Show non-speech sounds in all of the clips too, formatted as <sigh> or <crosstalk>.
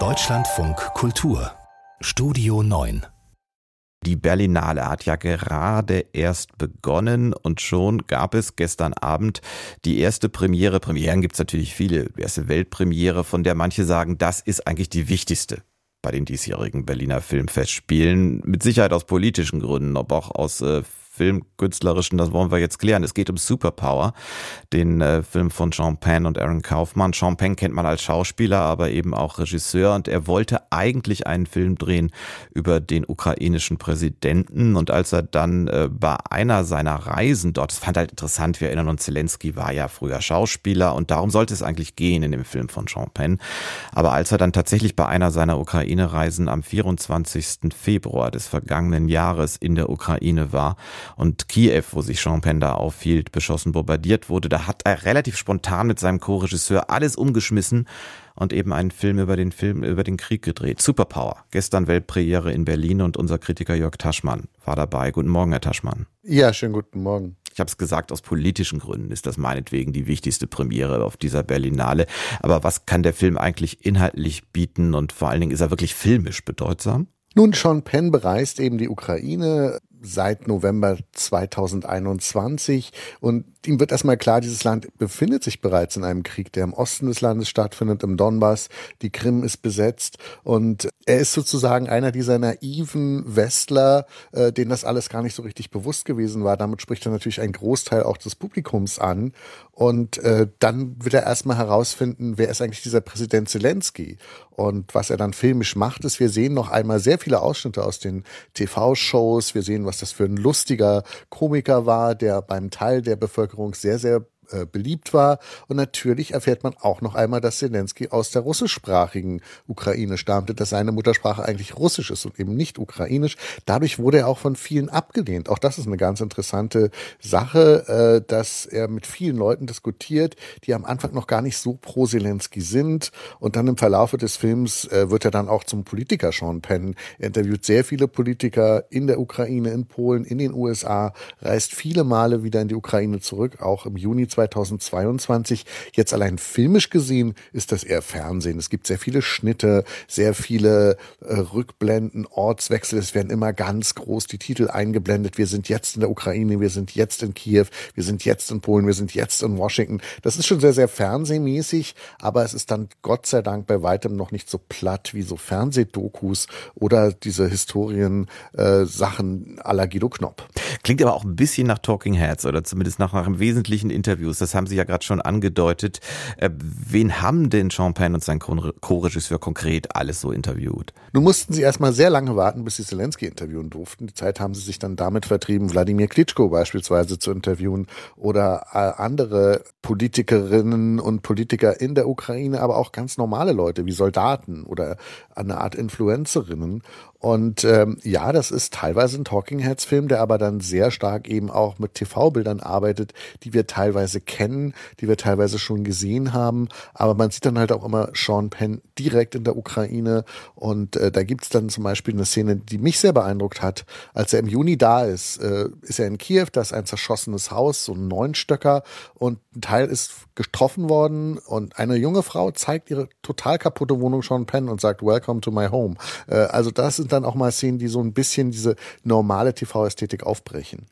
Deutschlandfunk Kultur Studio 9 die Berlinale hat ja gerade erst begonnen und schon gab es gestern Abend die erste Premiere. Premieren gibt es natürlich viele. Die erste Weltpremiere, von der manche sagen, das ist eigentlich die wichtigste bei den diesjährigen Berliner Filmfestspielen. Mit Sicherheit aus politischen Gründen, aber auch aus äh, filmkünstlerischen, das wollen wir jetzt klären. Es geht um Superpower, den äh, Film von Sean Penn und Aaron Kaufmann. Sean Penn kennt man als Schauspieler, aber eben auch Regisseur und er wollte eigentlich einen Film drehen über den ukrainischen Präsidenten und als er dann äh, bei einer seiner Reisen dort, das fand halt interessant, wir erinnern uns, Zelensky war ja früher Schauspieler und darum sollte es eigentlich gehen in dem Film von Sean Penn. Aber als er dann tatsächlich bei einer seiner Ukraine-Reisen am 24. Februar des vergangenen Jahres in der Ukraine war, und Kiew, wo sich Jean Pender aufhielt, beschossen bombardiert wurde, da hat er relativ spontan mit seinem Co-Regisseur alles umgeschmissen und eben einen Film über den Film über den Krieg gedreht. Superpower. Gestern Weltpremiere in Berlin und unser Kritiker Jörg Taschmann war dabei. Guten Morgen, Herr Taschmann. Ja, schönen guten Morgen. Ich habe es gesagt, aus politischen Gründen ist das meinetwegen die wichtigste Premiere auf dieser Berlinale. Aber was kann der Film eigentlich inhaltlich bieten und vor allen Dingen ist er wirklich filmisch bedeutsam? Nun, Sean Penn bereist eben die Ukraine seit November 2021 und ihm wird erstmal klar, dieses Land befindet sich bereits in einem Krieg, der im Osten des Landes stattfindet, im Donbass. Die Krim ist besetzt und er ist sozusagen einer dieser naiven Westler, äh, denen das alles gar nicht so richtig bewusst gewesen war. Damit spricht er natürlich einen Großteil auch des Publikums an und äh, dann wird er erstmal herausfinden, wer ist eigentlich dieser Präsident Zelensky. Und was er dann filmisch macht, ist, wir sehen noch einmal sehr viele Ausschnitte aus den TV-Shows. Wir sehen, was das für ein lustiger Komiker war, der beim Teil der Bevölkerung sehr, sehr äh, beliebt war. Und natürlich erfährt man auch noch einmal, dass Zelensky aus der russischsprachigen Ukraine stammte, dass seine Muttersprache eigentlich Russisch ist und eben nicht Ukrainisch. Dadurch wurde er auch von vielen abgelehnt. Auch das ist eine ganz interessante Sache, äh, dass er mit vielen Leuten diskutiert, die am Anfang noch gar nicht so pro Zelensky sind. Und dann im Verlaufe des Films äh, wird er dann auch zum Politiker Sean Penn. Er interviewt sehr viele Politiker in der Ukraine, in Polen, in den USA, reist viele Male wieder in die Ukraine zurück, auch im Juni 2022. Jetzt allein filmisch gesehen ist das eher Fernsehen. Es gibt sehr viele Schnitte, sehr viele äh, Rückblenden, Ortswechsel. Es werden immer ganz groß die Titel eingeblendet. Wir sind jetzt in der Ukraine, wir sind jetzt in Kiew, wir sind jetzt in Polen, wir sind jetzt in Washington. Das ist schon sehr, sehr fernsehmäßig, aber es ist dann Gott sei Dank bei weitem noch nicht so platt wie so Fernsehdokus oder diese Historien äh, la Guido Knopp. Klingt aber auch ein bisschen nach Talking Heads oder zumindest nach, nach einem wesentlichen Interview Interviews, das haben Sie ja gerade schon angedeutet. Äh, wen haben denn Champagne und sein Co-Regisseur konkret alles so interviewt? Nun mussten sie erstmal sehr lange warten, bis sie Zelensky interviewen durften. Die Zeit haben sie sich dann damit vertrieben, Wladimir Klitschko beispielsweise zu interviewen oder äh, andere Politikerinnen und Politiker in der Ukraine, aber auch ganz normale Leute wie Soldaten oder eine Art Influencerinnen. Und ähm, ja, das ist teilweise ein Talking Heads Film, der aber dann sehr stark eben auch mit TV-Bildern arbeitet, die wir teilweise kennen, die wir teilweise schon gesehen haben. Aber man sieht dann halt auch immer Sean Penn direkt in der Ukraine. Und äh, da gibt's dann zum Beispiel eine Szene, die mich sehr beeindruckt hat. Als er im Juni da ist, äh, ist er in Kiew, da ist ein zerschossenes Haus, so ein Neunstöcker. Und ein Teil ist getroffen worden. Und eine junge Frau zeigt ihre total kaputte Wohnung Sean Penn und sagt, Welcome to my home. Äh, also das sind dann auch mal Szenen, die so ein bisschen diese normale TV-Ästhetik aufbrechen.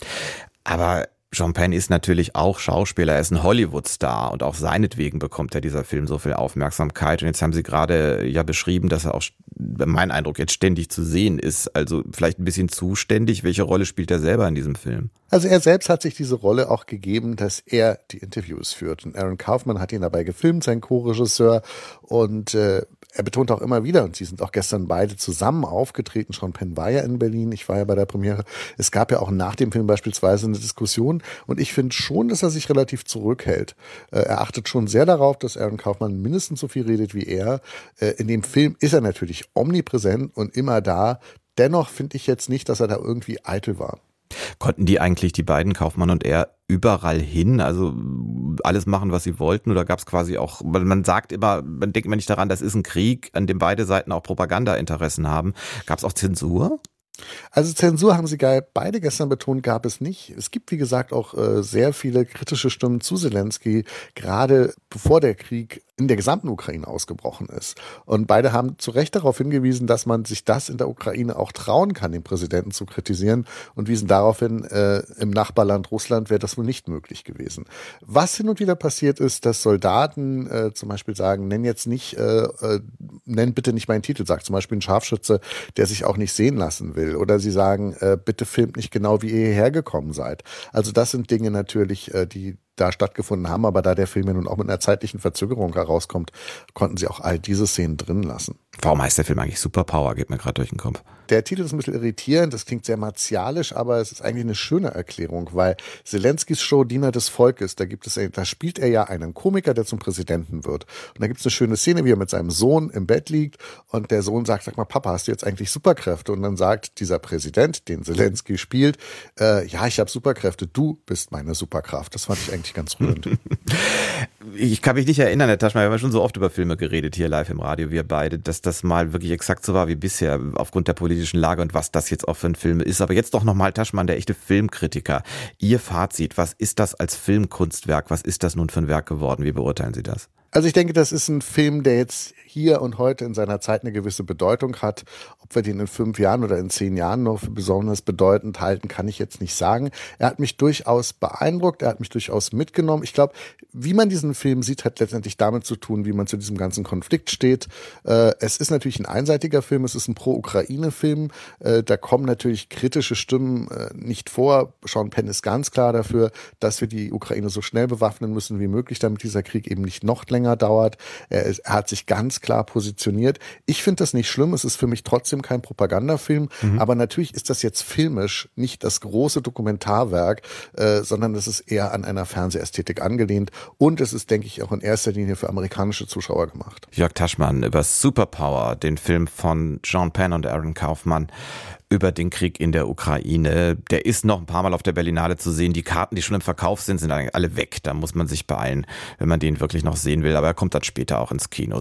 Aber Sean Penn ist natürlich auch Schauspieler, er ist ein Hollywood-Star und auch seinetwegen bekommt er dieser Film so viel Aufmerksamkeit. Und jetzt haben Sie gerade ja beschrieben, dass er auch, mein Eindruck, jetzt ständig zu sehen ist. Also vielleicht ein bisschen zuständig. Welche Rolle spielt er selber in diesem Film? Also er selbst hat sich diese Rolle auch gegeben, dass er die Interviews führt. Und Aaron Kaufman hat ihn dabei gefilmt, sein Co-Regisseur. Und äh, er betont auch immer wieder, und sie sind auch gestern beide zusammen aufgetreten. Sean Penn war ja in Berlin, ich war ja bei der Premiere. Es gab ja auch nach dem Film beispielsweise eine Diskussion. Und ich finde schon, dass er sich relativ zurückhält. Äh, er achtet schon sehr darauf, dass Aaron Kaufmann mindestens so viel redet wie er. Äh, in dem Film ist er natürlich omnipräsent und immer da. Dennoch finde ich jetzt nicht, dass er da irgendwie eitel war. Konnten die eigentlich, die beiden, Kaufmann und er, überall hin, also alles machen, was sie wollten? Oder gab es quasi auch, man sagt immer, man denkt immer nicht daran, das ist ein Krieg, an dem beide Seiten auch Propagandainteressen haben. Gab es auch Zensur? Also Zensur haben Sie beide gestern betont, gab es nicht. Es gibt, wie gesagt, auch äh, sehr viele kritische Stimmen zu Zelensky, gerade bevor der Krieg in der gesamten Ukraine ausgebrochen ist. Und beide haben zu Recht darauf hingewiesen, dass man sich das in der Ukraine auch trauen kann, den Präsidenten zu kritisieren und wiesen darauf hin, äh, im Nachbarland Russland wäre das wohl nicht möglich gewesen. Was hin und wieder passiert ist, dass Soldaten äh, zum Beispiel sagen, nenn jetzt nicht, äh, äh, nenn bitte nicht meinen Titel, sagt zum Beispiel ein Scharfschütze, der sich auch nicht sehen lassen will. Oder sie sagen, äh, bitte filmt nicht genau, wie ihr hierher gekommen seid. Also das sind Dinge natürlich, äh, die da stattgefunden haben, aber da der Film ja nun auch mit einer zeitlichen Verzögerung herauskommt, konnten sie auch all diese Szenen drin lassen. Warum heißt der Film eigentlich Superpower? Geht mir gerade durch den Kopf. Der Titel ist ein bisschen irritierend, das klingt sehr martialisch, aber es ist eigentlich eine schöne Erklärung, weil Zelenskis Show Diener des Volkes, da gibt es, da spielt er ja einen Komiker, der zum Präsidenten wird. Und da gibt es eine schöne Szene, wie er mit seinem Sohn im Bett liegt und der Sohn sagt, sag mal, Papa, hast du jetzt eigentlich Superkräfte? Und dann sagt dieser Präsident, den Zelensky spielt, äh, ja, ich habe Superkräfte, du bist meine Superkraft. Das fand ich eigentlich ganz rührend. <laughs> ich kann mich nicht erinnern, Herr Taschmann, wir haben schon so oft über Filme geredet hier live im Radio, wir beide, dass das mal wirklich exakt so war wie bisher aufgrund der politischen Lage und was das jetzt auch für ein Film ist. Aber jetzt doch nochmal Taschmann, der echte Filmkritiker. Ihr Fazit, was ist das als Filmkunstwerk? Was ist das nun für ein Werk geworden? Wie beurteilen Sie das? Also ich denke, das ist ein Film, der jetzt hier und heute in seiner Zeit eine gewisse Bedeutung hat. Ob wir den in fünf Jahren oder in zehn Jahren noch für besonders bedeutend halten, kann ich jetzt nicht sagen. Er hat mich durchaus beeindruckt, er hat mich durchaus mitgenommen. Ich glaube, wie man diesen Film sieht, hat letztendlich damit zu tun, wie man zu diesem ganzen Konflikt steht. Äh, es ist natürlich ein einseitiger Film, es ist ein Pro-Ukraine-Film. Äh, da kommen natürlich kritische Stimmen äh, nicht vor. Sean Penn ist ganz klar dafür, dass wir die Ukraine so schnell bewaffnen müssen wie möglich, damit dieser Krieg eben nicht noch länger dauert. Er, ist, er hat sich ganz klar positioniert. Ich finde das nicht schlimm. Es ist für mich trotzdem kein Propagandafilm. Mhm. Aber natürlich ist das jetzt filmisch nicht das große Dokumentarwerk, äh, sondern es ist eher an einer Fernsehästhetik angelehnt. Und es ist, denke ich, auch in erster Linie für amerikanische Zuschauer gemacht. Jörg Taschmann über Superpower, den Film von John Penn und Aaron Kaufmann über den Krieg in der Ukraine. Der ist noch ein paar Mal auf der Berlinale zu sehen. Die Karten, die schon im Verkauf sind, sind alle weg. Da muss man sich beeilen, wenn man den wirklich noch sehen will. Aber er kommt dann später auch ins Kino.